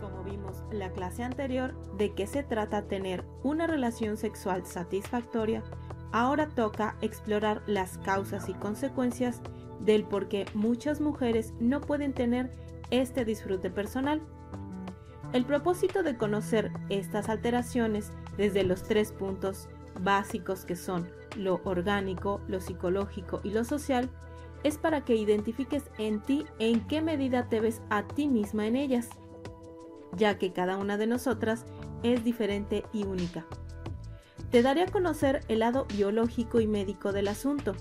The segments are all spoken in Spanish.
Como vimos en la clase anterior de qué se trata tener una relación sexual satisfactoria, ahora toca explorar las causas y consecuencias del por qué muchas mujeres no pueden tener este disfrute personal. El propósito de conocer estas alteraciones desde los tres puntos básicos que son lo orgánico, lo psicológico y lo social es para que identifiques en ti en qué medida te ves a ti misma en ellas, ya que cada una de nosotras es diferente y única. Te daré a conocer el lado biológico y médico del asunto,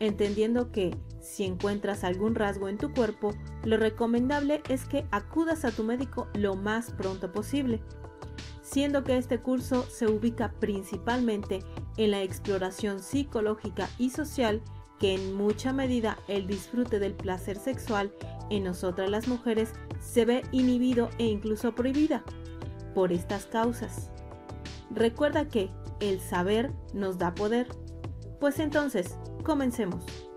entendiendo que si encuentras algún rasgo en tu cuerpo, lo recomendable es que acudas a tu médico lo más pronto posible, siendo que este curso se ubica principalmente en la exploración psicológica y social que en mucha medida el disfrute del placer sexual en nosotras las mujeres se ve inhibido e incluso prohibida por estas causas. Recuerda que el saber nos da poder. Pues entonces, comencemos.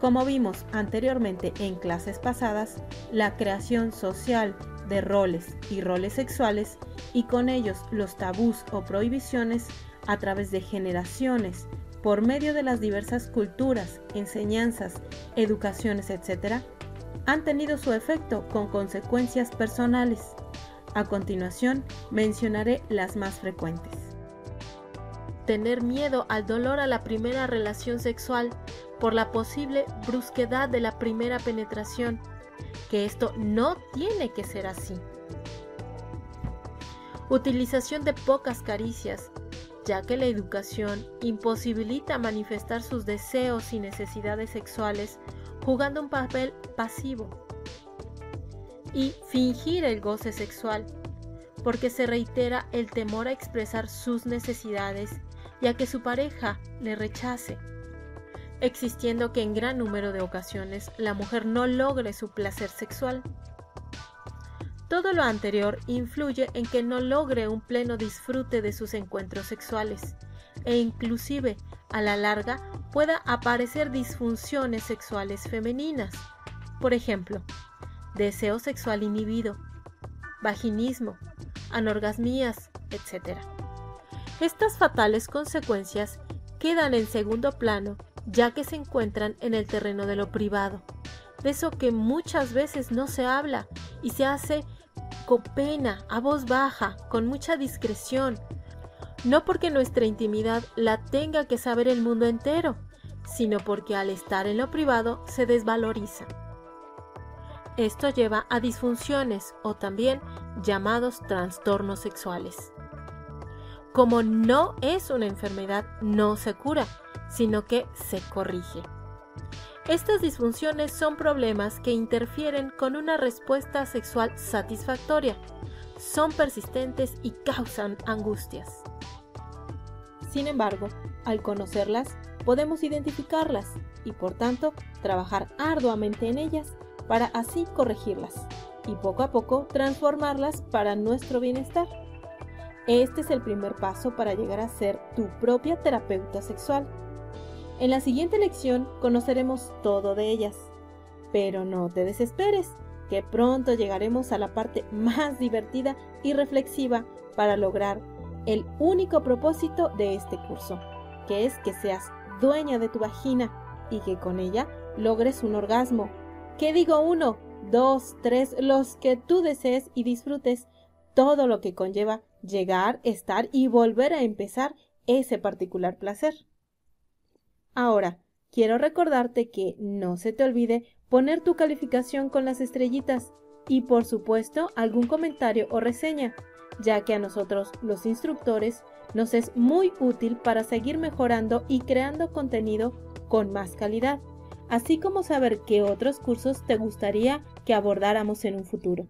Como vimos anteriormente en clases pasadas, la creación social de roles y roles sexuales y con ellos los tabús o prohibiciones a través de generaciones por medio de las diversas culturas, enseñanzas, educaciones, etc., han tenido su efecto con consecuencias personales. A continuación mencionaré las más frecuentes. Tener miedo al dolor a la primera relación sexual por la posible brusquedad de la primera penetración, que esto no tiene que ser así. Utilización de pocas caricias, ya que la educación imposibilita manifestar sus deseos y necesidades sexuales jugando un papel pasivo. Y fingir el goce sexual, porque se reitera el temor a expresar sus necesidades y a que su pareja le rechace existiendo que en gran número de ocasiones la mujer no logre su placer sexual. Todo lo anterior influye en que no logre un pleno disfrute de sus encuentros sexuales e inclusive a la larga pueda aparecer disfunciones sexuales femeninas, por ejemplo, deseo sexual inhibido, vaginismo, anorgasmías, etc. Estas fatales consecuencias quedan en segundo plano ya que se encuentran en el terreno de lo privado, de eso que muchas veces no se habla y se hace con pena, a voz baja, con mucha discreción, no porque nuestra intimidad la tenga que saber el mundo entero, sino porque al estar en lo privado se desvaloriza. Esto lleva a disfunciones o también llamados trastornos sexuales. Como no es una enfermedad, no se cura, sino que se corrige. Estas disfunciones son problemas que interfieren con una respuesta sexual satisfactoria, son persistentes y causan angustias. Sin embargo, al conocerlas, podemos identificarlas y por tanto trabajar arduamente en ellas para así corregirlas y poco a poco transformarlas para nuestro bienestar. Este es el primer paso para llegar a ser tu propia terapeuta sexual en la siguiente lección conoceremos todo de ellas. Pero no te desesperes, que pronto llegaremos a la parte más divertida y reflexiva para lograr el único propósito de este curso, que es que seas dueña de tu vagina y que con ella logres un orgasmo. ¿Qué digo uno? Dos, tres, los que tú desees y disfrutes todo lo que conlleva llegar, estar y volver a empezar ese particular placer. Ahora, quiero recordarte que no se te olvide poner tu calificación con las estrellitas y por supuesto algún comentario o reseña, ya que a nosotros los instructores nos es muy útil para seguir mejorando y creando contenido con más calidad, así como saber qué otros cursos te gustaría que abordáramos en un futuro.